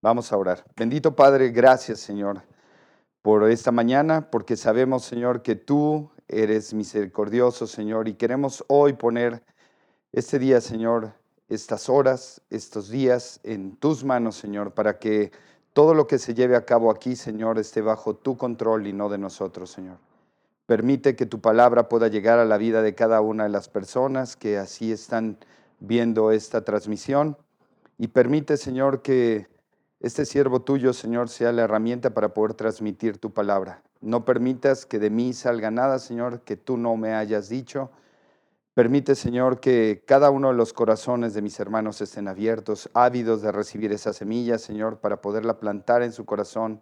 Vamos a orar. Bendito Padre, gracias Señor por esta mañana, porque sabemos Señor que tú eres misericordioso Señor y queremos hoy poner este día Señor, estas horas, estos días en tus manos Señor, para que todo lo que se lleve a cabo aquí Señor esté bajo tu control y no de nosotros Señor. Permite que tu palabra pueda llegar a la vida de cada una de las personas que así están viendo esta transmisión y permite Señor que este siervo tuyo, Señor, sea la herramienta para poder transmitir tu palabra. No permitas que de mí salga nada, Señor, que tú no me hayas dicho. Permite, Señor, que cada uno de los corazones de mis hermanos estén abiertos, ávidos de recibir esa semilla, Señor, para poderla plantar en su corazón.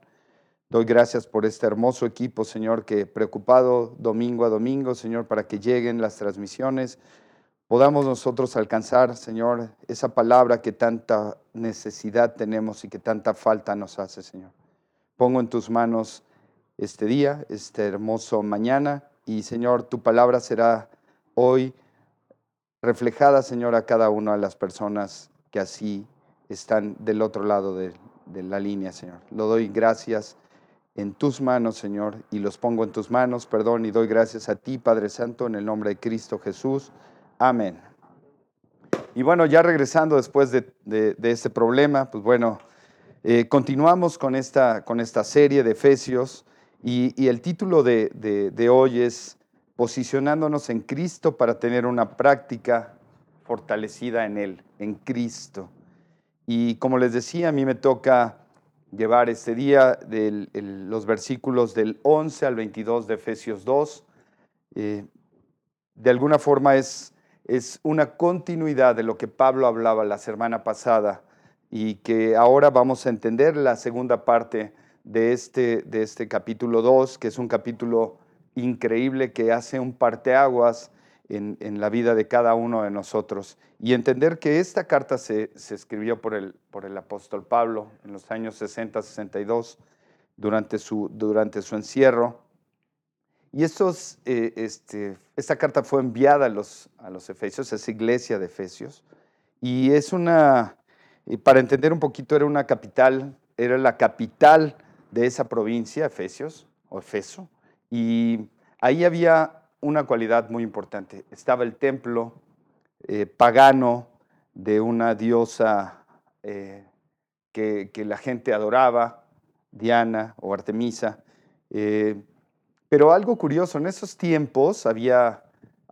Doy gracias por este hermoso equipo, Señor, que preocupado domingo a domingo, Señor, para que lleguen las transmisiones, podamos nosotros alcanzar, Señor, esa palabra que tanta necesidad tenemos y que tanta falta nos hace, Señor. Pongo en tus manos este día, este hermoso mañana, y Señor, tu palabra será hoy reflejada, Señor, a cada una de las personas que así están del otro lado de, de la línea, Señor. Lo doy gracias en tus manos, Señor, y los pongo en tus manos, perdón, y doy gracias a ti, Padre Santo, en el nombre de Cristo Jesús. Amén. Y bueno, ya regresando después de, este problema, pues bueno, eh, continuamos con esta, con esta serie de Efesios y, el título de, de hoy es Posicionándonos en Cristo para tener una práctica fortalecida en Él, en Cristo. Y como les decía, a mí me toca llevar este día los versículos del 11 al 22 de Efesios 2. Eh, de alguna forma es es una continuidad de lo que Pablo hablaba la semana pasada y que ahora vamos a entender la segunda parte de este, de este capítulo 2, que es un capítulo increíble que hace un parteaguas en, en la vida de cada uno de nosotros. Y entender que esta carta se, se escribió por el, por el apóstol Pablo en los años 60-62, durante su, durante su encierro y estos, eh, este, esta carta fue enviada a los, a los Efesios, a esa iglesia de Efesios. Y es una, para entender un poquito, era una capital, era la capital de esa provincia, Efesios, o Efeso. Y ahí había una cualidad muy importante. Estaba el templo eh, pagano de una diosa eh, que, que, la gente adoraba, Diana o Artemisa. Pero algo curioso, en esos tiempos había,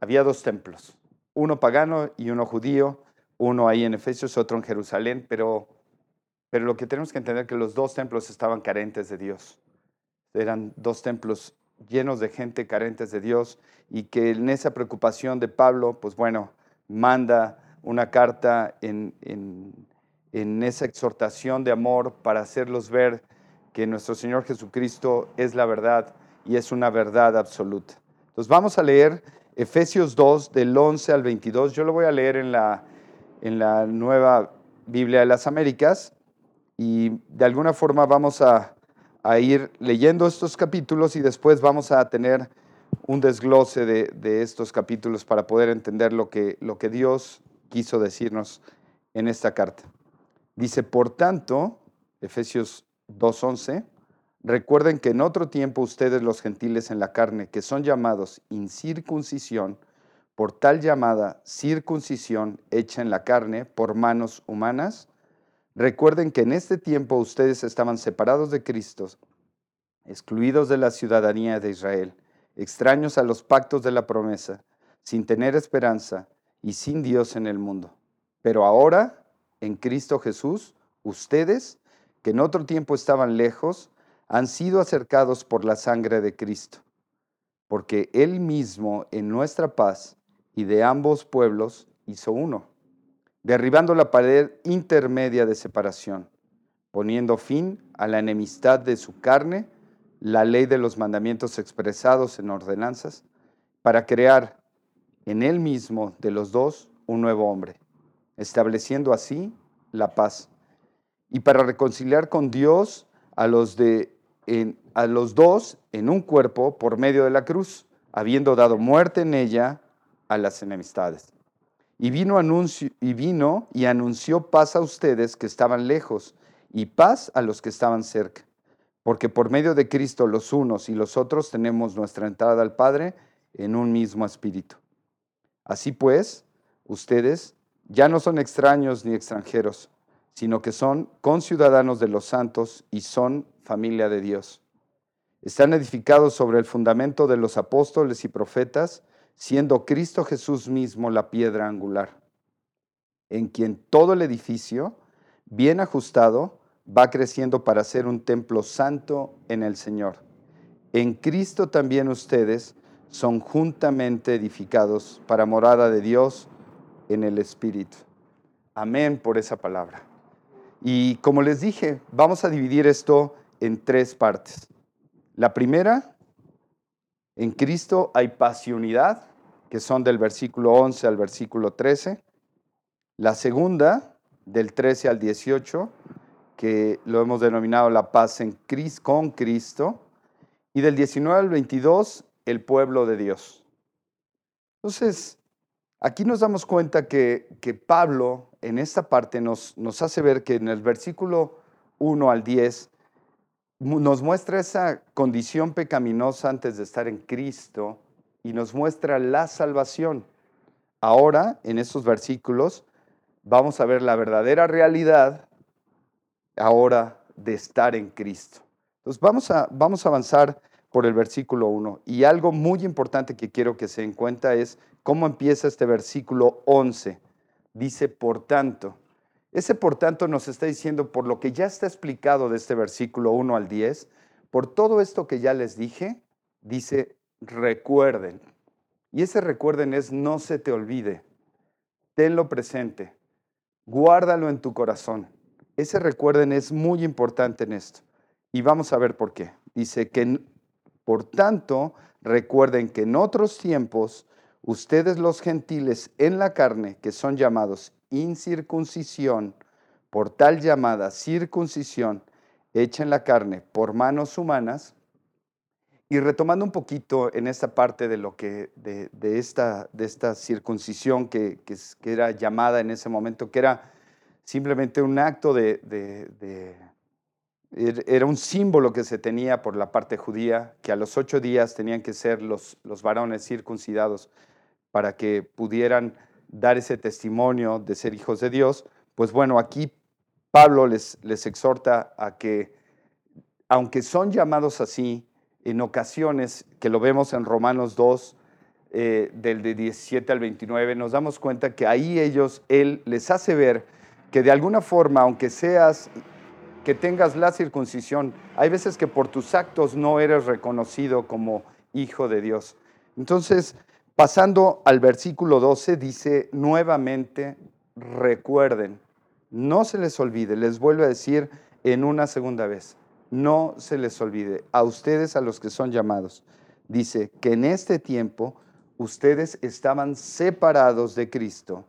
había dos templos, uno pagano y uno judío, uno ahí en Efesios, otro en Jerusalén, pero, pero lo que tenemos que entender es que los dos templos estaban carentes de Dios. Eran dos templos llenos de gente carentes de Dios y que en esa preocupación de Pablo, pues bueno, manda una carta en, en, en esa exhortación de amor para hacerlos ver que nuestro Señor Jesucristo es la verdad y es una verdad absoluta. Entonces vamos a leer Efesios 2 del 11 al 22. Yo lo voy a leer en la, en la nueva Biblia de las Américas y de alguna forma vamos a, a ir leyendo estos capítulos y después vamos a tener un desglose de, de, estos capítulos para poder entender lo que, lo que Dios quiso decirnos en esta carta. Dice, por tanto, Efesios 2.11, Recuerden que en otro tiempo ustedes los gentiles en la carne, que son llamados incircuncisión, por tal llamada circuncisión hecha en la carne por manos humanas, recuerden que en este tiempo ustedes estaban separados de Cristo, excluidos de la ciudadanía de Israel, extraños a los pactos de la promesa, sin tener esperanza y sin Dios en el mundo. Pero ahora, en Cristo Jesús, ustedes, que en otro tiempo estaban lejos, han sido acercados por la sangre de Cristo, porque Él mismo en nuestra paz y de ambos pueblos hizo uno, derribando la pared intermedia de separación, poniendo fin a la enemistad de su carne, la ley de los mandamientos expresados en ordenanzas, para crear en Él mismo de los dos un nuevo hombre, estableciendo así la paz, y para reconciliar con Dios a los de a los dos en un cuerpo por medio de la cruz, habiendo dado muerte en ella a las enemistades. Y vino, y vino y anunció paz a ustedes que estaban lejos y paz a los que estaban cerca, porque por medio de Cristo los unos y los otros tenemos nuestra entrada al Padre en un mismo espíritu. Así pues, ustedes ya no son extraños ni extranjeros, sino que son conciudadanos de los santos y son familia de Dios. Están edificados sobre el fundamento de los apóstoles y profetas, siendo Cristo Jesús mismo la piedra angular, en quien todo el edificio, bien ajustado, va creciendo para ser un templo santo en el Señor. En Cristo también ustedes son juntamente edificados para morada de Dios en el Espíritu. Amén por esa palabra. Y como les dije, vamos a dividir esto en tres partes. La primera, en Cristo hay unidad, que son del versículo 11 al versículo 13. La segunda, del 13 al 18, que lo hemos denominado la paz en Cristo, con Cristo. Y del 19 al 22, el pueblo de Dios. Entonces, aquí nos damos cuenta que, que Pablo en esta parte nos, nos hace ver que en el versículo 1 al 10 nos muestra esa condición pecaminosa antes de estar en Cristo y nos muestra la salvación. Ahora, en estos versículos, vamos a ver la verdadera realidad ahora de estar en Cristo. Entonces, vamos a, vamos a avanzar por el versículo 1. Y algo muy importante que quiero que se den cuenta es cómo empieza este versículo 11. Dice, por tanto. Ese por tanto nos está diciendo, por lo que ya está explicado de este versículo 1 al 10, por todo esto que ya les dije, dice, recuerden. Y ese recuerden es no se te olvide. Tenlo presente. Guárdalo en tu corazón. Ese recuerden es muy importante en esto. Y vamos a ver por qué. Dice que por tanto, recuerden que en otros tiempos, ustedes los gentiles en la carne, que son llamados incircuncisión, por tal llamada circuncisión, hecha en la carne por manos humanas, y retomando un poquito en esta parte de lo que, de, esta, de esta circuncisión que, que, era llamada en ese momento, que era simplemente un acto de Er, era un símbolo que se tenía por la parte judía, que a los ocho días tenían que ser los, los varones circuncidados para que pudieran dar ese testimonio de ser hijos de Dios. Pues bueno, aquí Pablo les, les exhorta a que, aunque son llamados así, en ocasiones, que lo vemos en Romanos 2, eh, del de 17 al 29, nos damos cuenta que ahí ellos, Él les hace ver que de alguna forma, aunque seas que tengas la circuncisión. Hay veces que por tus actos no eres reconocido como hijo de Dios. Entonces, pasando al versículo 12, dice nuevamente, recuerden, no se les olvide, les vuelvo a decir en una segunda vez, no se les olvide, a ustedes, a los que son llamados, dice que en este tiempo ustedes estaban separados de Cristo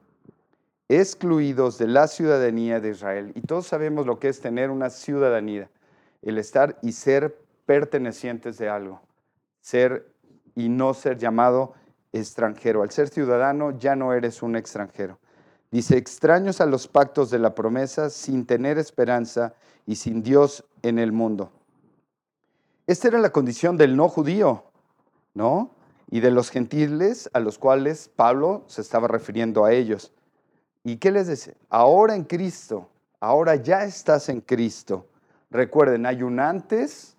excluidos de la ciudadanía de Israel. Y todos sabemos lo que es tener una ciudadanía, el estar y ser pertenecientes de algo, ser y no ser llamado extranjero. Al ser ciudadano ya no eres un extranjero. Dice, extraños a los pactos de la promesa, sin tener esperanza y sin Dios en el mundo. Esta era la condición del no judío, ¿no? Y de los gentiles a los cuales Pablo se estaba refiriendo a ellos. ¿Y qué les dice? Ahora en Cristo, ahora ya estás en Cristo. Recuerden, hay un antes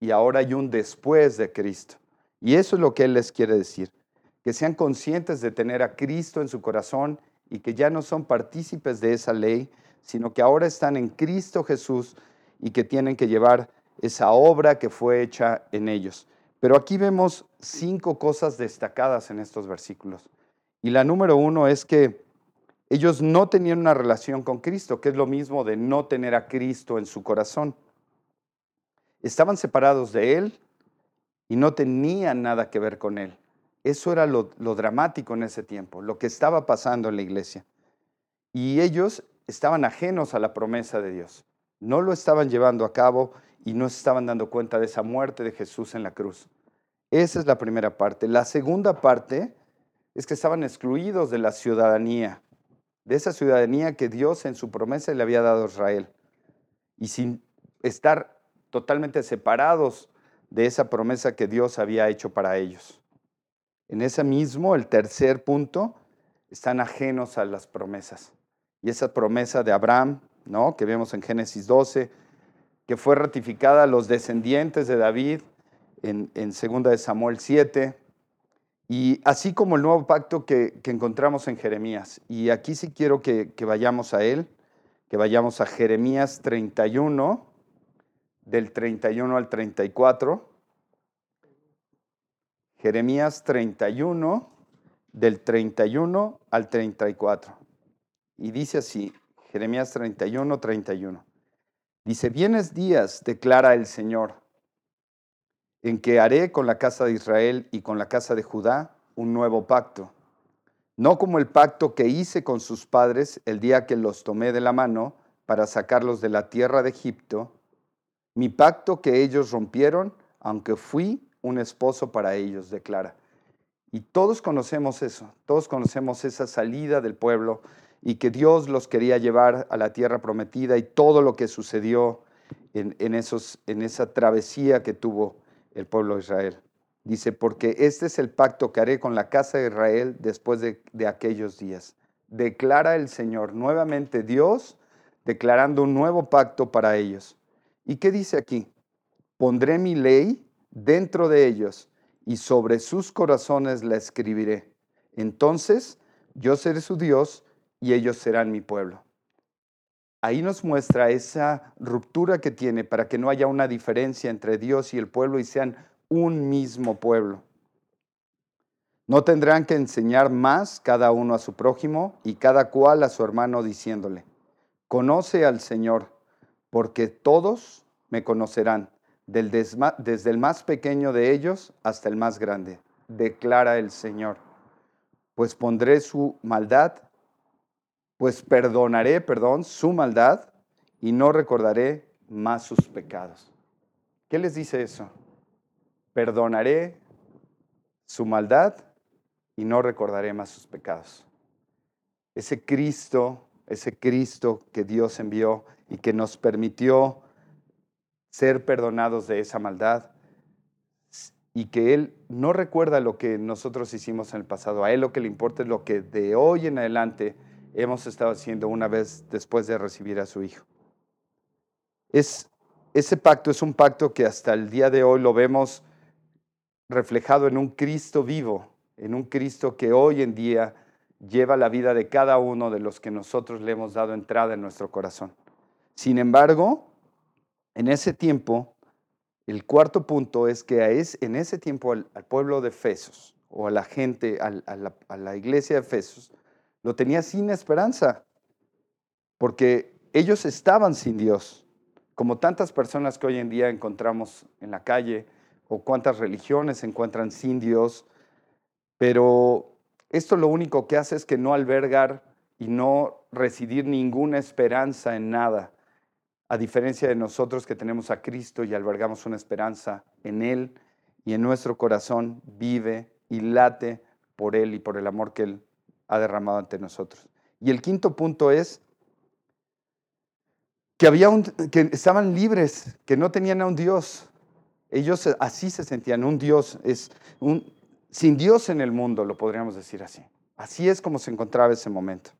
y ahora hay un después de Cristo. Y eso es lo que Él les quiere decir. Que sean conscientes de tener a Cristo en su corazón y que ya no son partícipes de esa ley, sino que ahora están en Cristo Jesús y que tienen que llevar esa obra que fue hecha en ellos. Pero aquí vemos cinco cosas destacadas en estos versículos. Y la número uno es que ellos no tenían una relación con Cristo, que es lo mismo de no tener a Cristo en su corazón. Estaban separados de Él y no tenían nada que ver con Él. Eso era lo, dramático en ese tiempo, lo que estaba pasando en la iglesia. Y ellos estaban ajenos a la promesa de Dios. No lo estaban llevando a cabo y no se estaban dando cuenta de esa muerte de Jesús en la cruz. Esa es la primera parte. La segunda parte es que estaban excluidos de la ciudadanía de esa ciudadanía que Dios en su promesa le había dado a Israel. y sin estar totalmente separados de esa promesa que Dios había hecho para ellos. En ese mismo, el tercer punto, están ajenos a las promesas. Y esa promesa de Abraham, ¿no? que vemos en Génesis 12, que fue ratificada a los descendientes de David en, en 2 de Samuel 7, y así como el nuevo pacto que, encontramos en Jeremías. Y aquí sí quiero que vayamos a él, que vayamos a Jeremías 31, del 31 al 34. Jeremías 31, del 31 al 34. Y dice así, Jeremías 31, 31. Dice, vienes días, declara el Señor, en que haré con la casa de Israel y con la casa de Judá un nuevo pacto, no como el pacto que hice con sus padres el día que los tomé de la mano para sacarlos de la tierra de Egipto, mi pacto que ellos rompieron, aunque fui un esposo para ellos, declara. Y todos conocemos eso, todos conocemos esa salida del pueblo y que Dios los quería llevar a la tierra prometida y todo lo que sucedió en, esos, en esa travesía que tuvo el pueblo de Israel. Dice, porque este es el pacto que haré con la casa de Israel después de, de aquellos días. Declara el Señor, nuevamente Dios, declarando un nuevo pacto para ellos. ¿Y qué dice aquí? Pondré mi ley dentro de ellos y sobre sus corazones la escribiré. Entonces yo seré su Dios y ellos serán mi pueblo. Ahí nos muestra esa ruptura que tiene para que no haya una diferencia entre Dios y el pueblo y sean un mismo pueblo. No tendrán que enseñar más cada uno a su prójimo y cada cual a su hermano diciéndole, conoce al Señor, porque todos me conocerán, desde el más pequeño de ellos hasta el más grande, declara el Señor. Pues pondré su maldad pues perdonaré, perdón, su maldad y no recordaré más sus pecados. ¿Qué les dice eso? Perdonaré su maldad y no recordaré más sus pecados. Ese Cristo, ese Cristo que Dios envió y que nos permitió ser perdonados de esa maldad y que Él no recuerda lo que nosotros hicimos en el pasado. A Él lo que le importa es lo que de hoy en adelante hemos estado haciendo una vez después de recibir a su Hijo. Es, ese pacto es un pacto que hasta el día de hoy lo vemos reflejado en un Cristo vivo, en un Cristo que hoy en día lleva la vida de cada uno de los que nosotros le hemos dado entrada en nuestro corazón. Sin embargo, en ese tiempo, el cuarto punto es que es, en ese tiempo al, pueblo de Efesos o a la gente, a, la, iglesia de Efesos, lo tenía sin esperanza, porque ellos estaban sin Dios, como tantas personas que hoy en día encontramos en la calle, o cuántas religiones se encuentran sin Dios, pero esto lo único que hace es que no albergar y no residir ninguna esperanza en nada, a diferencia de nosotros que tenemos a Cristo y albergamos una esperanza en Él y en nuestro corazón vive y late por Él y por el amor que Él ha derramado ante nosotros. Y el quinto punto es que, que estaban libres, que no tenían a un Dios. Ellos así se sentían, un Dios, es un, sin Dios en el mundo, lo podríamos decir así. Así es como se encontraba ese momento.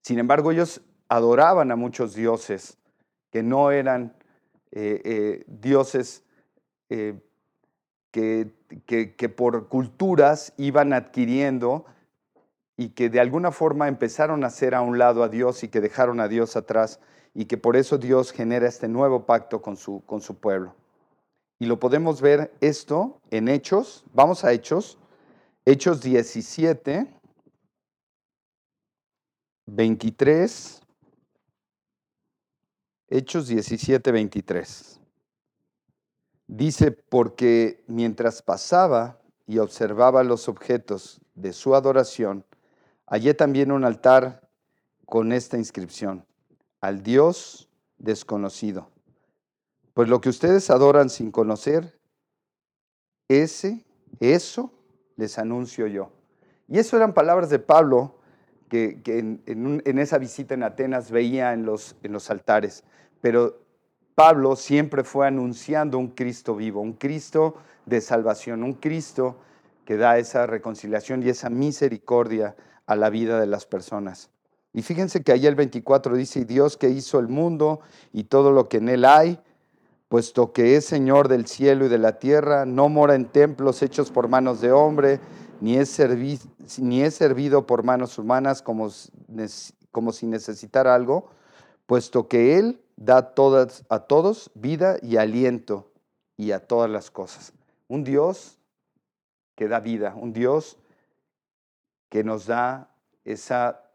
Sin embargo, ellos adoraban a muchos dioses que no eran eh, eh, dioses eh, que, que, por culturas iban adquiriendo y que de alguna forma empezaron a hacer a un lado a Dios y que dejaron a Dios atrás y que por eso Dios genera este nuevo pacto con su, con su pueblo. Y lo podemos ver esto en Hechos, vamos a Hechos, Hechos 17, 23, Hechos 17, 23. Dice, porque mientras pasaba y observaba los objetos de su adoración, Hallé también un altar con esta inscripción, al Dios desconocido. Pues lo que ustedes adoran sin conocer, ese, eso les anuncio yo. Y eso eran palabras de Pablo que, en, esa visita en Atenas veía en los, en los altares. Pero Pablo siempre fue anunciando un Cristo vivo, un Cristo de salvación, un Cristo que da esa reconciliación y esa misericordia a la vida de las personas. Y fíjense que ahí el 24 dice, Dios que hizo el mundo y todo lo que en él hay, puesto que es Señor del cielo y de la tierra, no mora en templos hechos por manos de hombre, ni es, ni es servido por manos humanas como, como si necesitara algo, puesto que Él da todas, a todos vida y aliento y a todas las cosas. Un Dios que da vida, un Dios que nos da esa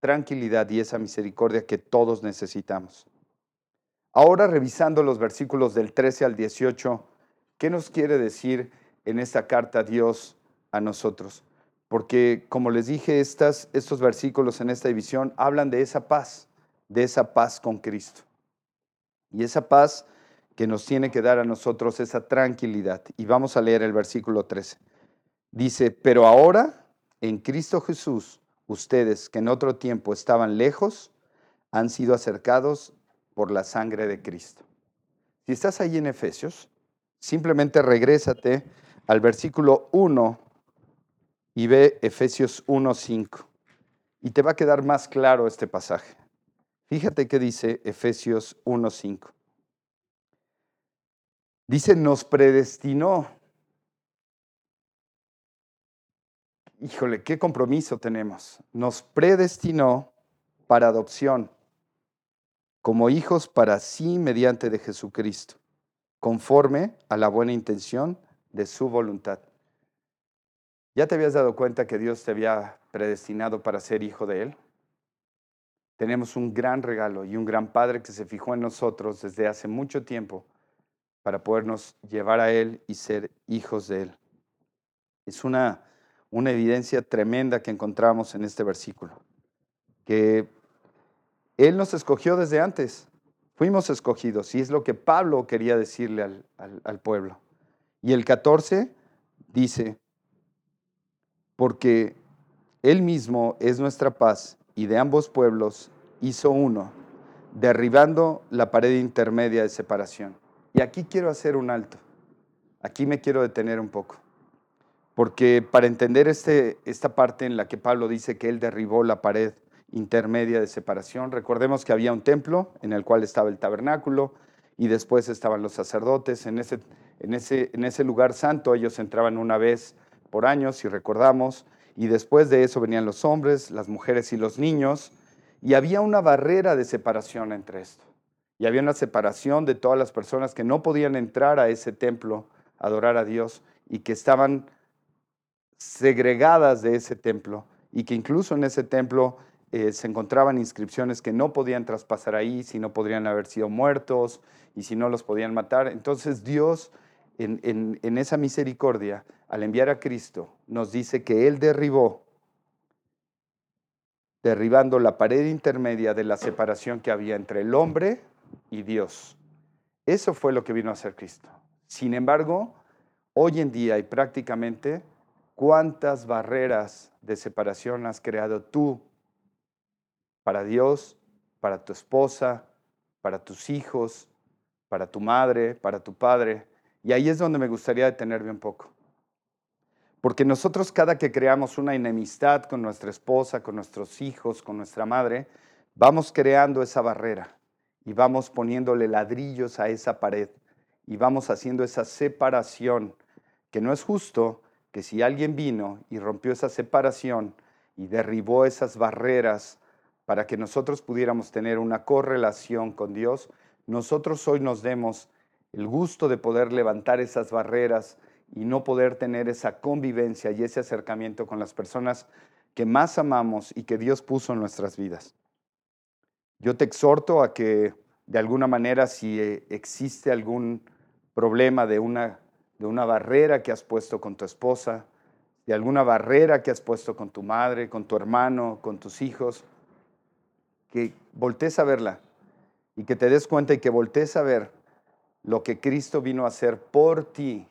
tranquilidad y esa misericordia que todos necesitamos. Ahora revisando los versículos del 13 al 18, ¿qué nos quiere decir en esta carta Dios a nosotros? Porque como les dije, estas, estos versículos en esta división hablan de esa paz, de esa paz con Cristo. Y esa paz que nos tiene que dar a nosotros esa tranquilidad. Y vamos a leer el versículo 13. Dice, pero ahora en Cristo Jesús, ustedes que en otro tiempo estaban lejos, han sido acercados por la sangre de Cristo. Si estás ahí en Efesios, simplemente regrésate al versículo 1 y ve Efesios 1.5. Y te va a quedar más claro este pasaje. Fíjate qué dice Efesios 1.5. Dice, nos predestinó. Híjole, qué compromiso tenemos. Nos predestinó para adopción como hijos para sí mediante de Jesucristo, conforme a la buena intención de su voluntad. ¿Ya te habías dado cuenta que Dios te había predestinado para ser hijo de Él? Tenemos un gran regalo y un gran Padre que se fijó en nosotros desde hace mucho tiempo para podernos llevar a Él y ser hijos de Él. Es una, una evidencia tremenda que encontramos en este versículo, que él nos escogió desde antes. Fuimos escogidos y es lo que Pablo quería decirle al, pueblo. Y el 14 dice, porque Él mismo es nuestra paz y de ambos pueblos hizo uno, derribando la pared intermedia de separación. Y aquí quiero hacer un alto. Aquí me quiero detener un poco. Porque para entender este, esta parte en la que Pablo dice que Él derribó la pared intermedia de separación. Recordemos que había un templo en el cual estaba el tabernáculo y después estaban los sacerdotes. En ese, en ese, en ese lugar santo ellos entraban una vez por año, si recordamos, y después de eso venían los hombres, las mujeres y los niños, y había una barrera de separación entre esto. Y había una separación de todas las personas que no podían entrar a ese templo a adorar a Dios y que estaban segregadas de ese templo y que incluso en ese templo eh, se encontraban inscripciones que no podían traspasar ahí, si no podrían haber sido muertos y si no los podían matar. Entonces Dios, en, en esa misericordia, al enviar a Cristo, nos dice que Él derribó, derribando la pared intermedia de la separación que había entre el hombre y Dios. Eso fue lo que vino a hacer Cristo. Sin embargo, hoy en día y prácticamente, ¿cuántas barreras de separación has creado tú para Dios, para tu esposa, para tus hijos, para tu madre, para tu padre. Y ahí es donde me gustaría detenerme un poco. Porque nosotros cada que creamos una enemistad con nuestra esposa, con nuestros hijos, con nuestra madre, vamos creando esa barrera y vamos poniéndole ladrillos a esa pared y vamos haciendo esa separación, que no es justo que si alguien vino y rompió esa separación y derribó esas barreras para que nosotros pudiéramos tener una correlación con Dios, nosotros hoy nos demos el gusto de poder levantar esas barreras y no poder tener esa convivencia y ese acercamiento con las personas que más amamos y que Dios puso en nuestras vidas. Yo te exhorto a que de alguna manera si eh, existe algún problema de una, de una barrera que has puesto con tu esposa, de alguna barrera que has puesto con tu madre, con tu hermano, con tus hijos, que voltees a verla y que te des cuenta y que voltees a ver lo que Cristo vino a hacer por ti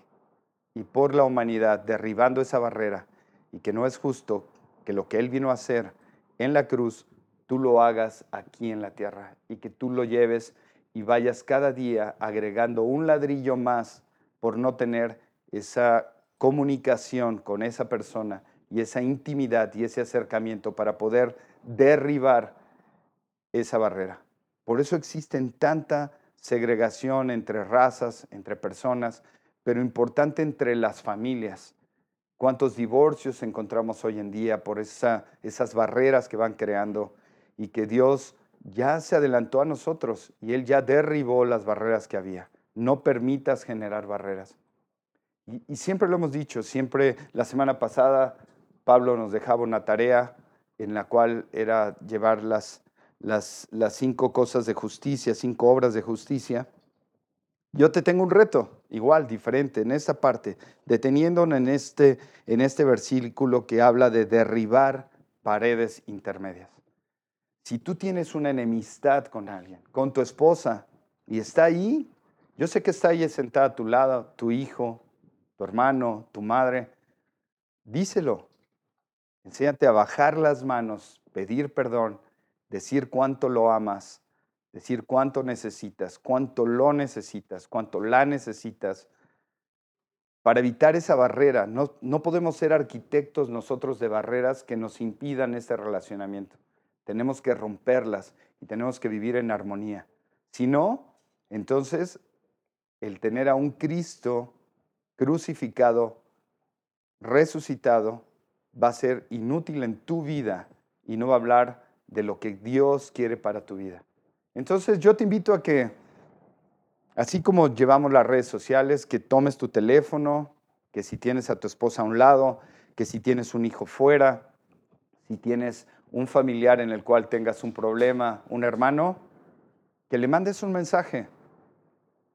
y por la humanidad, derribando esa barrera, y que no es justo que lo que Él vino a hacer en la cruz, tú lo hagas aquí en la tierra y que tú lo lleves y vayas cada día agregando un ladrillo más por no tener esa comunicación con esa persona y esa intimidad y ese acercamiento para poder derribar esa barrera. Por eso existen tanta segregación entre razas, entre personas, pero importante entre las familias. ¿Cuántos divorcios encontramos hoy en día por esa, esas barreras que van creando y que Dios ya se adelantó a nosotros y Él ya derribó las barreras que había? No permitas generar barreras. Y, y siempre lo hemos dicho, siempre la semana pasada Pablo nos dejaba una tarea en la cual era llevar las, las, las cinco cosas de justicia, cinco obras de justicia. Yo te tengo un reto, igual, diferente, en esta parte, deteniéndonos en este, en este versículo que habla de derribar paredes intermedias. Si tú tienes una enemistad con alguien, con tu esposa, y está ahí, yo sé que está ahí sentada a tu lado, tu hijo, tu hermano, tu madre, díselo. Enséñate a bajar las manos, pedir perdón, decir cuánto lo amas decir cuánto necesitas, cuánto lo necesitas, cuánto la necesitas, para evitar esa barrera. No, no podemos ser arquitectos nosotros de barreras que nos impidan ese relacionamiento. Tenemos que romperlas y tenemos que vivir en armonía. Si no, entonces el tener a un Cristo crucificado, resucitado, va a ser inútil en tu vida y no va a hablar de lo que Dios quiere para tu vida. Entonces yo te invito a que, así como llevamos las redes sociales, que tomes tu teléfono, que si tienes a tu esposa a un lado, que si tienes un hijo fuera, si tienes un familiar en el cual tengas un problema, un hermano, que le mandes un mensaje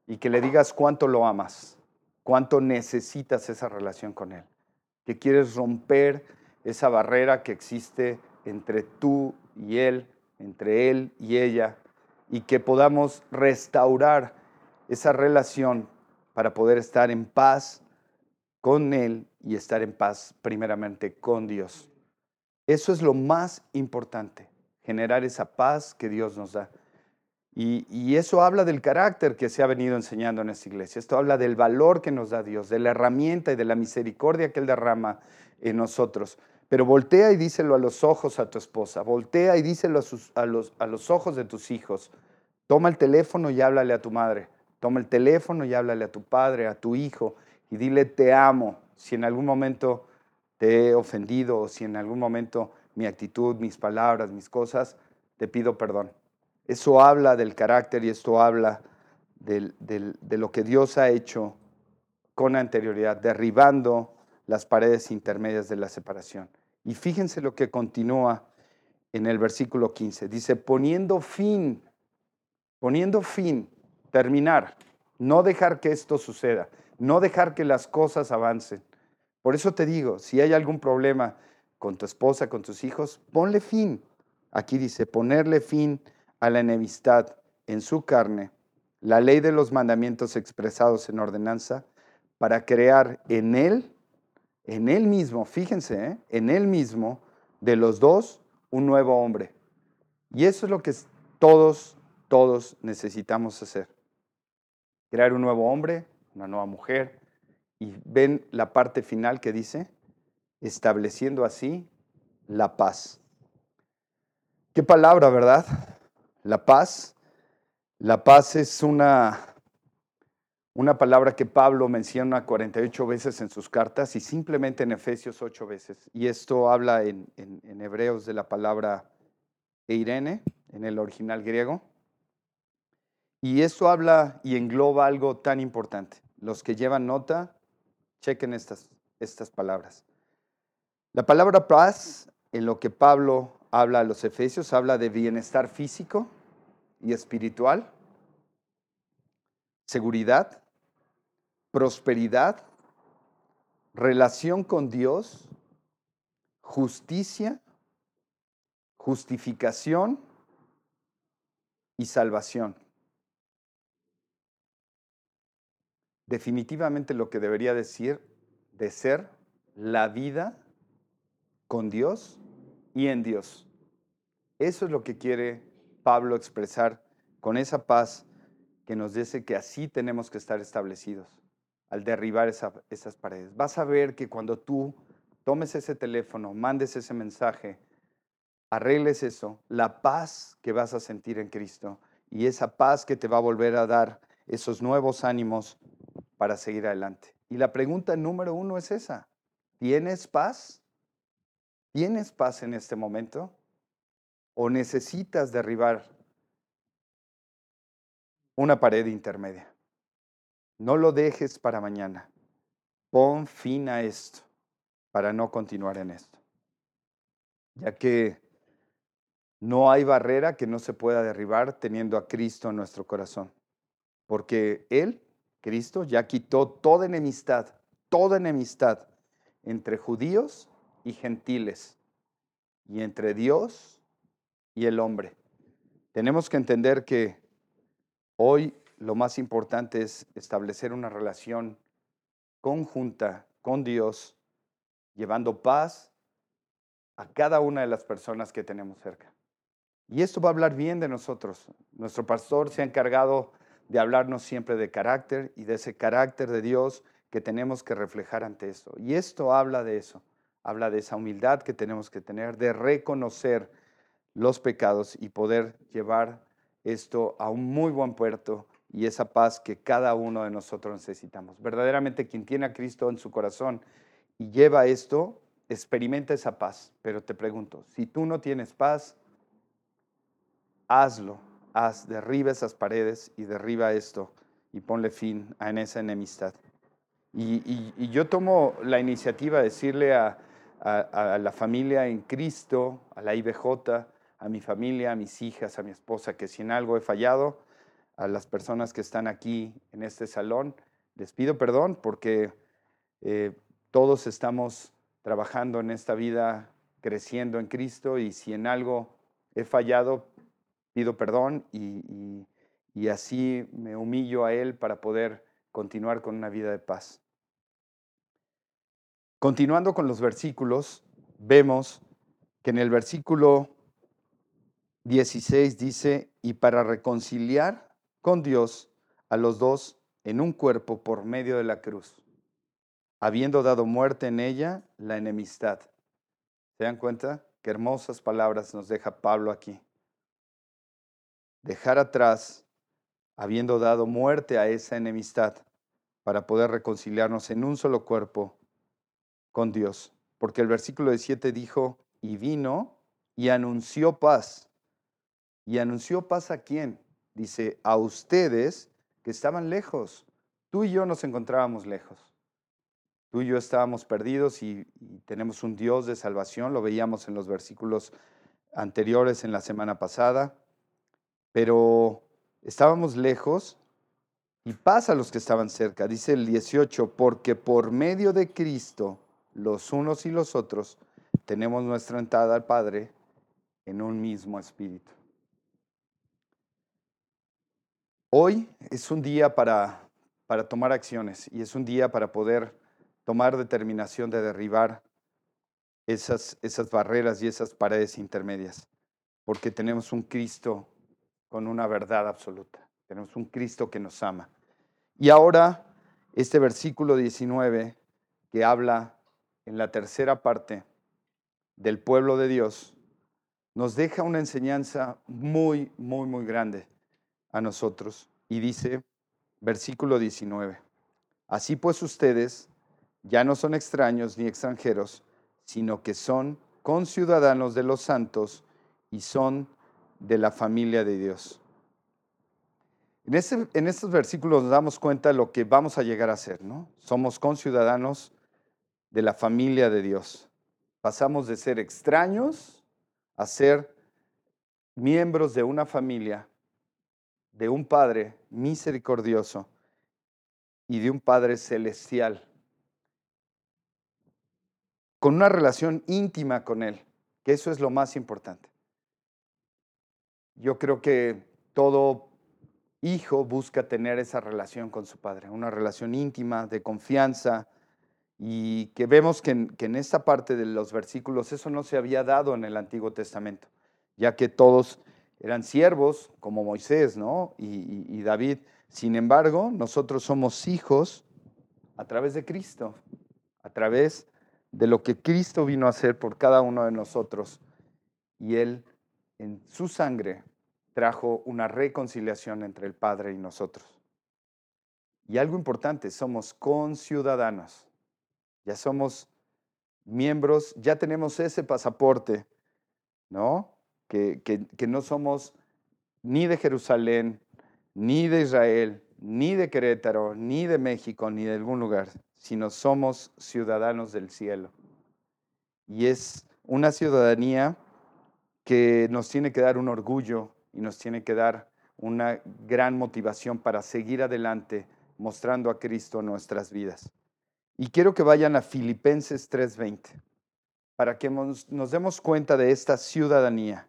y que le digas cuánto lo amas, cuánto necesitas esa relación con él, que quieres romper esa barrera que existe entre tú y él, entre él y ella, y que podamos restaurar esa relación para poder estar en paz con Él y estar en paz primeramente con Dios. Eso es lo más importante, generar esa paz que Dios nos da. Y, eso habla del carácter que se ha venido enseñando en esta iglesia. Esto habla del valor que nos da Dios, de la herramienta y de la misericordia que Él derrama en nosotros. Pero voltea y díselo a los ojos a tu esposa, voltea y díselo a, los, a los ojos de tus hijos. Toma el teléfono y háblale a tu madre. Toma el teléfono y háblale a tu padre, a tu hijo, y dile te amo. Si en algún momento te he ofendido o si en algún momento mi actitud, mis palabras, mis cosas, te pido perdón. Eso habla del carácter y esto habla de lo que Dios ha hecho con anterioridad, derribando las paredes intermedias de la separación. Y fíjense lo que continúa en el versículo 15. Dice, poniendo fin, poniendo fin, terminar, no dejar que esto suceda, no dejar que las cosas avancen. Por eso te digo, si hay algún problema con tu esposa, con tus hijos, ponle fin. Aquí dice, ponerle fin a la enemistad en su carne, la ley de los mandamientos expresados en ordenanza, para crear en él en él mismo, fíjense, ¿eh? en él mismo, de los dos, un nuevo hombre. Y eso es lo que todos, todos necesitamos hacer. Crear un nuevo hombre, una nueva mujer. Y ven la parte final que dice, estableciendo así la paz. Qué palabra, ¿verdad? La paz. La paz es una una palabra que Pablo menciona 48 veces en sus cartas y simplemente en Efesios 8 veces. Y esto habla en, hebreos de la palabra eirene, en el original griego. Y esto habla y engloba algo tan importante. Los que llevan nota, chequen estas, estas palabras. La palabra paz, en lo que Pablo habla a los efesios, habla de bienestar físico y espiritual, seguridad, prosperidad, relación con Dios, justicia, justificación y salvación. Definitivamente lo que debería decir de ser la vida con Dios y en Dios. Eso es lo que quiere Pablo expresar con esa paz que nos dice que así tenemos que estar establecidos al derribar esas paredes. Vas a ver que cuando tú tomes ese teléfono, mandes ese mensaje, arregles eso, la paz que vas a sentir en Cristo y esa paz que te va a volver a dar esos nuevos ánimos para seguir adelante. Y la pregunta número uno es esa. ¿Tienes paz? ¿Tienes paz en este momento? ¿O necesitas derribar una pared intermedia? No lo dejes para mañana. Pon fin a esto para no continuar en esto. Ya que no hay barrera que no se pueda derribar teniendo a Cristo en nuestro corazón. Porque Él, Cristo, ya quitó toda enemistad, toda enemistad entre judíos y gentiles, y entre Dios y el hombre. Tenemos que entender que hoy lo más importante es establecer una relación conjunta con Dios, llevando paz a cada una de las personas que tenemos cerca. Y esto va a hablar bien de nosotros. Nuestro pastor se ha encargado de hablarnos siempre de carácter y de ese carácter de Dios que tenemos que reflejar ante esto. Y esto habla de eso, habla de esa humildad que tenemos que tener, de reconocer los pecados y poder llevar esto a un muy buen puerto y esa paz que cada uno de nosotros necesitamos. Verdaderamente quien tiene a Cristo en su corazón y lleva esto, experimenta esa paz. Pero te pregunto, si tú no tienes paz, hazlo, haz, derriba esas paredes y derriba esto y ponle fin a esa enemistad. Y, yo tomo la iniciativa de decirle a, la familia en Cristo, a la IBJ, a mi familia, a mis hijas, a mi esposa, que si en algo he fallado, a las personas que están aquí en este salón, les pido perdón porque eh, todos estamos trabajando en esta vida, creciendo en Cristo y si en algo he fallado, pido perdón y, así me humillo a Él para poder continuar con una vida de paz. Continuando con los versículos, vemos que en el versículo 16 dice, y para reconciliar con Dios a los dos en un cuerpo por medio de la cruz, habiendo dado muerte en ella la enemistad. ¿Se dan cuenta? Qué hermosas palabras nos deja Pablo aquí dejar atrás, habiendo dado muerte a esa enemistad, para poder reconciliarnos en un solo cuerpo con Dios. Porque el versículo 17 dijo, y vino y anunció paz. ¿Y anunció paz a quién? Dice, a ustedes que estaban lejos. Tú y yo nos encontrábamos lejos. Tú y yo estábamos perdidos y, tenemos un Dios de salvación. Lo veíamos en los versículos anteriores en la semana pasada pero estábamos lejos y pasa a los que estaban cerca. Dice el 18, porque por medio de Cristo, los unos y los otros, tenemos nuestra entrada al Padre en un mismo espíritu. Hoy es un día para, para tomar acciones y es un día para poder tomar determinación de derribar esas, esas barreras y esas paredes intermedias, porque tenemos un Cristo con una verdad absoluta. Tenemos un Cristo que nos ama. Y ahora, este versículo 19 que habla en la tercera parte del pueblo de Dios, nos deja una enseñanza muy, muy, muy grande a nosotros. Y dice, versículo 19, así pues ustedes ya no son extraños ni extranjeros, sino que son conciudadanos de los santos y son de la familia de Dios. En, en estos versículos nos damos cuenta de lo que vamos a llegar a ser, ¿no? Somos conciudadanos de la familia de Dios. Pasamos de ser extraños a ser miembros de una familia, de un Padre misericordioso y de un Padre celestial, con una relación íntima con Él, que eso es lo más importante. Yo creo que todo hijo busca tener esa relación con su padre, una relación íntima, de confianza, y que vemos que en, esta parte de los versículos eso no se había dado en el Antiguo Testamento, ya que todos eran siervos, como Moisés, ¿no? Y, David Sin embargo, nosotros somos hijos a través de Cristo, a través de lo que Cristo vino a hacer por cada uno de nosotros. Y Él, en su sangre, trajo una reconciliación entre el Padre y nosotros. Y algo importante, somos conciudadanos. Ya somos miembros, ya tenemos ese pasaporte, ¿no? Que, no somos ni de Jerusalén, ni de Israel, ni de Querétaro, ni de México, ni de algún lugar, sino somos ciudadanos del cielo. Y es una ciudadanía que nos tiene que dar un orgullo y nos tiene que dar una gran motivación para seguir adelante mostrando a Cristo nuestras vidas. Y quiero que vayan a Filipenses 3:20 para que nos, demos cuenta de esta ciudadanía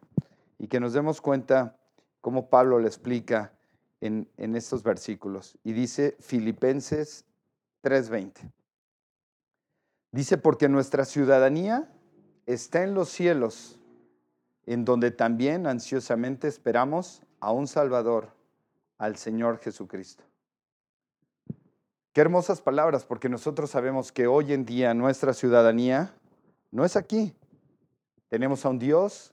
y que nos demos cuenta cómo Pablo le explica en, estos versículos. Y dice Filipenses 3:20. Dice, porque nuestra ciudadanía está en los cielos, en donde también ansiosamente esperamos a un Salvador, al Señor Jesucristo. Qué hermosas palabras, porque nosotros sabemos que hoy en día nuestra ciudadanía no es aquí. Tenemos a un Dios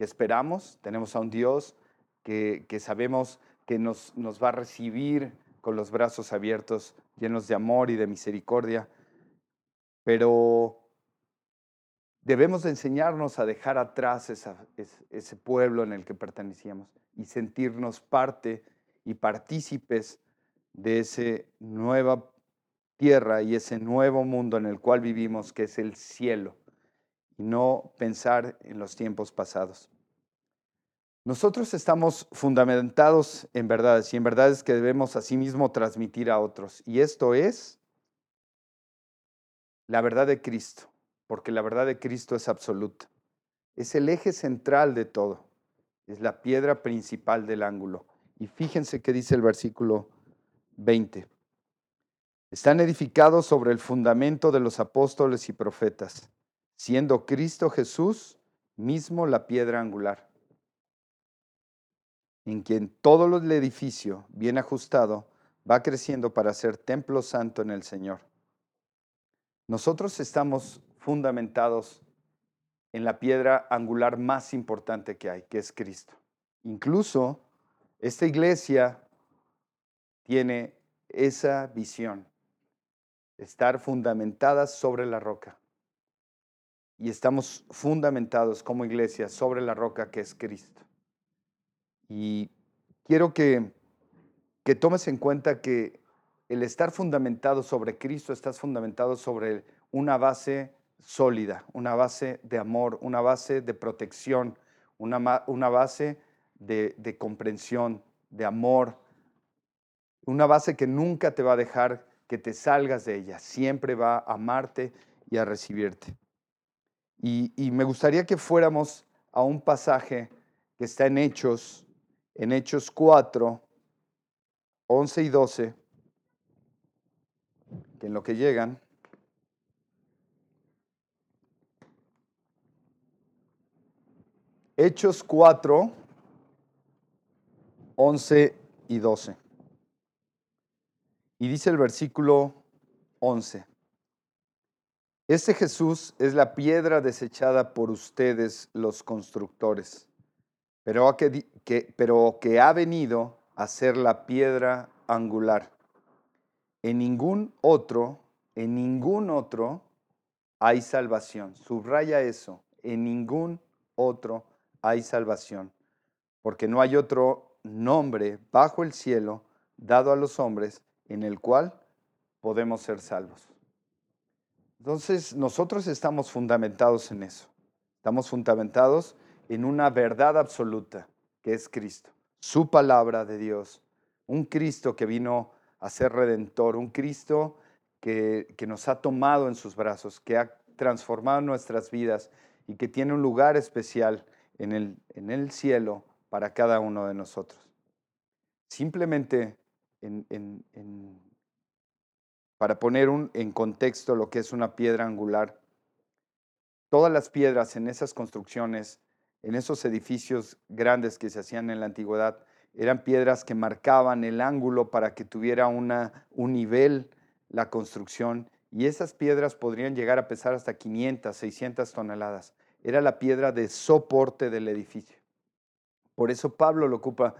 que esperamos, tenemos a un Dios que, sabemos que nos, nos va a recibir con los brazos abiertos, llenos de amor y de misericordia, pero debemos de enseñarnos a dejar atrás ese pueblo en el que pertenecíamos y sentirnos parte y partícipes de esa nueva tierra y ese nuevo mundo en el cual vivimos, que es el cielo, y no pensar en los tiempos pasados. Nosotros estamos fundamentados en verdades y en verdades que debemos asimismo transmitir a otros. Y esto es la verdad de Cristo, porque la verdad de Cristo es absoluta. Es el eje central de todo. Es la piedra principal del ángulo. Y fíjense qué dice el versículo 20. Están edificados sobre el fundamento de los apóstoles y profetas, siendo Cristo Jesús mismo la piedra angular, en quien todo el edificio, bien ajustado, va creciendo para ser templo santo en el Señor. Nosotros estamos fundamentados en la piedra angular más importante que hay, que es Cristo. Incluso esta iglesia tiene esa visión, estar fundamentadas sobre la roca. Y estamos fundamentados como iglesia sobre la roca que es Cristo. Y quiero que, que tomes en cuenta que el estar fundamentado sobre Cristo, estás fundamentado sobre una base sólida, una base de amor, una base de protección, una, una base de, comprensión, de amor, una base que nunca te va a dejar que te salgas de ella, siempre va a amarte y a recibirte. Y, me gustaría que fuéramos a un pasaje que está en Hechos, en Hechos 4, 11 y 12, que en lo que llegan, Hechos 4, 11 y 12. Y dice el versículo 11, este Jesús es la piedra desechada por ustedes los constructores, pero que, que, pero que ha venido a ser la piedra angular. En ningún otro, en ningún otro hay salvación. Subraya eso, en ningún otro hay salvación, porque no hay otro nombre bajo el cielo dado a los hombres en el cual podemos ser salvos. Entonces, nosotros estamos fundamentados en eso. Estamos fundamentados en una verdad absoluta, que es Cristo, su palabra de Dios, un Cristo que vino a ser redentor, un Cristo que, que nos ha tomado en sus brazos, que ha transformado nuestras vidas y que tiene un lugar especial en el, en el cielo para cada uno de nosotros. Simplemente para poner en contexto lo que es una piedra angular, todas las piedras en esas construcciones, en esos edificios grandes que se hacían en la antigüedad, eran piedras que marcaban el ángulo para que tuviera un nivel la construcción y esas piedras podrían llegar a pesar hasta 500, 600 toneladas. Era la piedra de soporte del edificio. Por eso Pablo lo ocupa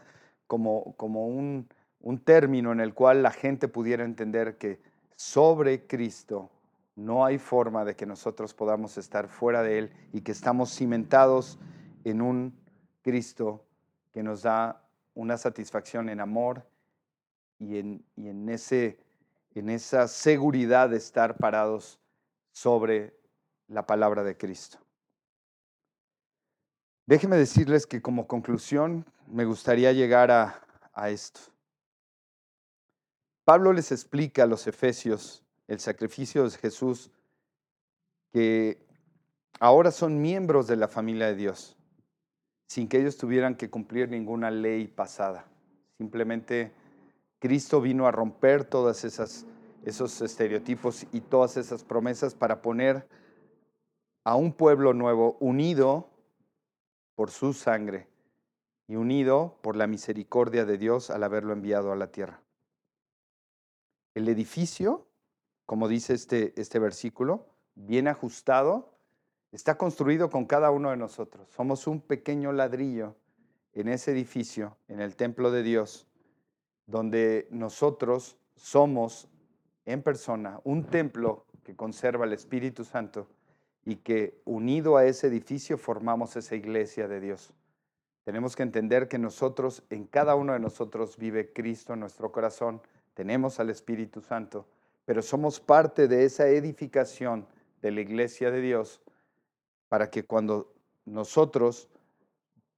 como, como un, un término en el cual la gente pudiera entender que sobre Cristo no hay forma de que nosotros podamos estar fuera de Él y que estamos cimentados en un Cristo que nos da una satisfacción en amor y en, y en ese en esa seguridad de estar parados sobre la palabra de Cristo. Déjenme decirles que como conclusión me gustaría llegar a, a esto. Pablo les explica a los efesios el sacrificio de Jesús que ahora son miembros de la familia de Dios, sin que ellos tuvieran que cumplir ninguna ley pasada. Simplemente Cristo vino a romper todas esos estereotipos y todas esas promesas para poner a un pueblo nuevo unido por su sangre y unido por la misericordia de Dios al haberlo enviado a la tierra. El edificio, como dice este, este versículo, bien ajustado, está construido con cada uno de nosotros. Somos un pequeño ladrillo en ese edificio, en el templo de Dios, donde nosotros somos en persona un templo que conserva el Espíritu Santo y que unido a ese edificio formamos esa iglesia de Dios. Tenemos que entender que nosotros, en cada uno de nosotros vive Cristo en nuestro corazón, tenemos al Espíritu Santo, pero somos parte de esa edificación de la iglesia de Dios para que cuando nosotros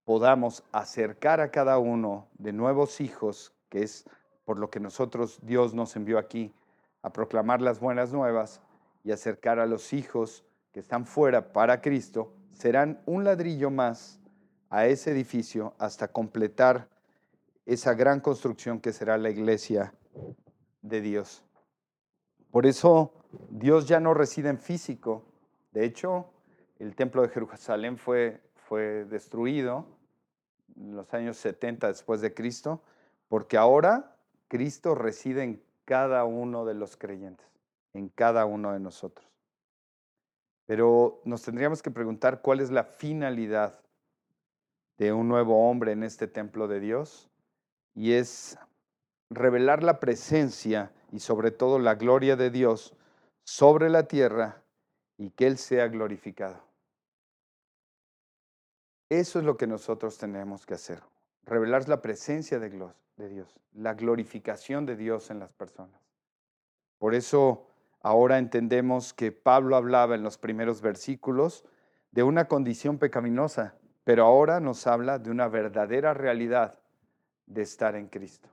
podamos acercar a cada uno de nuevos hijos, que es por lo que nosotros Dios nos envió aquí, a proclamar las buenas nuevas y acercar a los hijos que están fuera para Cristo, serán un ladrillo más a ese edificio hasta completar esa gran construcción que será la iglesia de Dios. Por eso Dios ya no reside en físico. De hecho, el templo de Jerusalén fue, fue destruido en los años 70 después de Cristo, porque ahora Cristo reside en cada uno de los creyentes, en cada uno de nosotros. Pero nos tendríamos que preguntar cuál es la finalidad de un nuevo hombre en este templo de Dios y es revelar la presencia y sobre todo la gloria de Dios sobre la tierra y que Él sea glorificado. Eso es lo que nosotros tenemos que hacer, revelar la presencia de de Dios, la glorificación de Dios en las personas. Por eso ahora entendemos que Pablo hablaba en los primeros versículos de una condición pecaminosa, pero ahora nos habla de una verdadera realidad de estar en Cristo.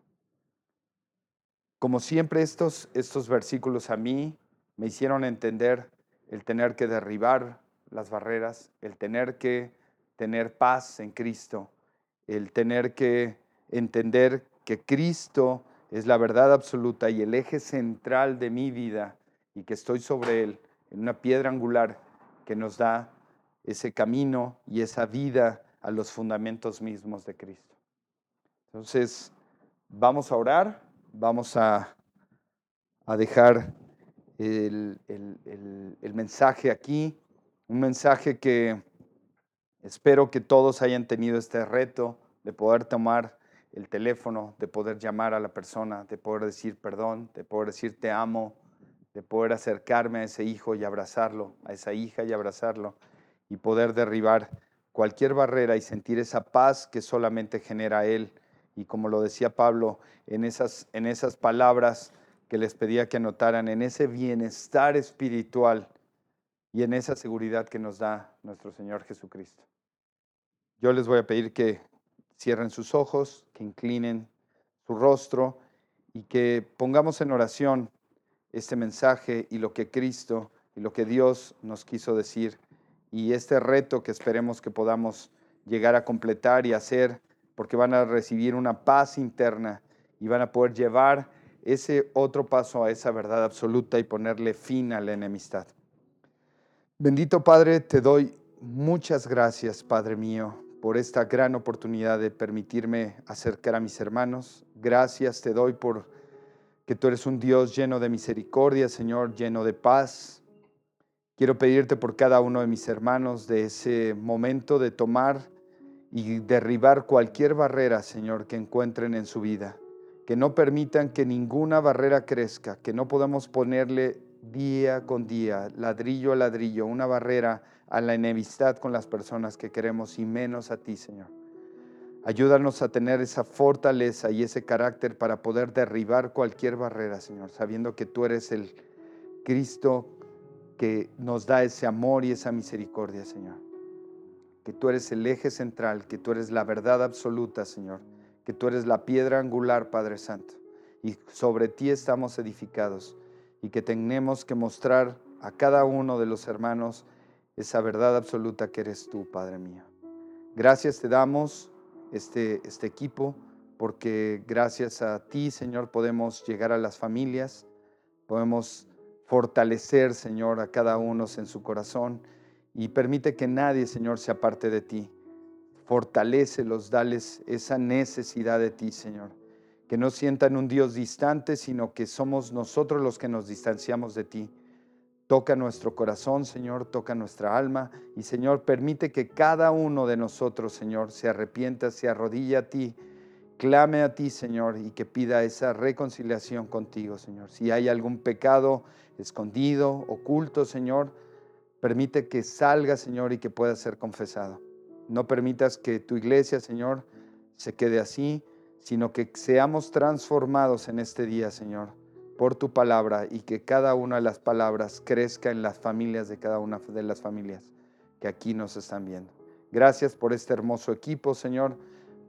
Como siempre estos, estos versículos a mí me hicieron entender el tener que derribar las barreras, el tener que tener paz en Cristo, el tener que entender que Cristo es la verdad absoluta y el eje central de mi vida y que estoy sobre él, en una piedra angular que nos da ese camino y esa vida a los fundamentos mismos de Cristo. Entonces, vamos a orar, vamos a, a dejar el, el mensaje aquí, un mensaje que espero que todos hayan tenido este reto de poder tomar el teléfono, de poder llamar a la persona, de poder decir perdón, de poder decir te amo, de poder acercarme a ese hijo y abrazarlo, a esa hija y abrazarlo, y poder derribar cualquier barrera y sentir esa paz que solamente genera Él. Y como lo decía Pablo, en esas, en esas palabras que les pedía que anotaran, en ese bienestar espiritual y en esa seguridad que nos da nuestro Señor Jesucristo. Yo les voy a pedir que cierren sus ojos, que inclinen su rostro y que pongamos en oración este mensaje y lo que Cristo y lo que Dios nos quiso decir y este reto que esperemos que podamos llegar a completar y hacer porque van a recibir una paz interna y van a poder llevar ese otro paso a esa verdad absoluta y ponerle fin a la enemistad. Bendito Padre, te doy muchas gracias, Padre mío, por esta gran oportunidad de permitirme acercar a mis hermanos. Gracias te doy por que tú eres un Dios lleno de misericordia, Señor, lleno de paz. Quiero pedirte por cada uno de mis hermanos de ese momento de tomar y derribar cualquier barrera, Señor, que encuentren en su vida. Que no permitan que ninguna barrera crezca, que no podamos ponerle día con día, ladrillo a ladrillo, una barrera a la enemistad con las personas que queremos y menos a ti, Señor. Ayúdanos a tener esa fortaleza y ese carácter para poder derribar cualquier barrera, Señor, sabiendo que tú eres el Cristo que nos da ese amor y esa misericordia, Señor. Que tú eres el eje central, que tú eres la verdad absoluta, Señor. Que tú eres la piedra angular, Padre Santo. Y sobre ti estamos edificados. Y que tenemos que mostrar a cada uno de los hermanos esa verdad absoluta que eres tú, Padre mío. Gracias te damos este, este equipo, porque gracias a ti, Señor, podemos llegar a las familias, podemos fortalecer, Señor, a cada uno en su corazón y permite que nadie, Señor, se aparte de ti. Fortalécelos, dales esa necesidad de ti, Señor. Que no sientan un Dios distante, sino que somos nosotros los que nos distanciamos de ti. Toca nuestro corazón, Señor, toca nuestra alma y, Señor, permite que cada uno de nosotros, Señor, se arrepienta, se arrodille a ti, clame a ti, Señor, y que pida esa reconciliación contigo, Señor. Si hay algún pecado escondido, oculto, Señor, permite que salga, Señor, y que pueda ser confesado. No permitas que tu iglesia, Señor, se quede así, sino que seamos transformados en este día, Señor por tu palabra y que cada una de las palabras crezca en las familias de cada una de las familias que aquí nos están viendo. Gracias por este hermoso equipo, Señor,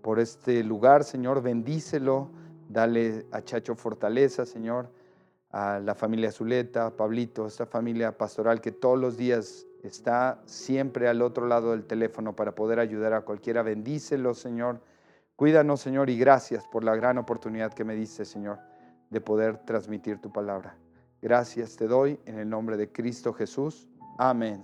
por este lugar, Señor, bendícelo, dale a Chacho fortaleza, Señor, a la familia Zuleta, a Pablito, esta familia pastoral que todos los días está siempre al otro lado del teléfono para poder ayudar a cualquiera. Bendícelo, Señor. Cuídanos, Señor, y gracias por la gran oportunidad que me diste, Señor de poder transmitir tu palabra. Gracias te doy en el nombre de Cristo Jesús. Amén.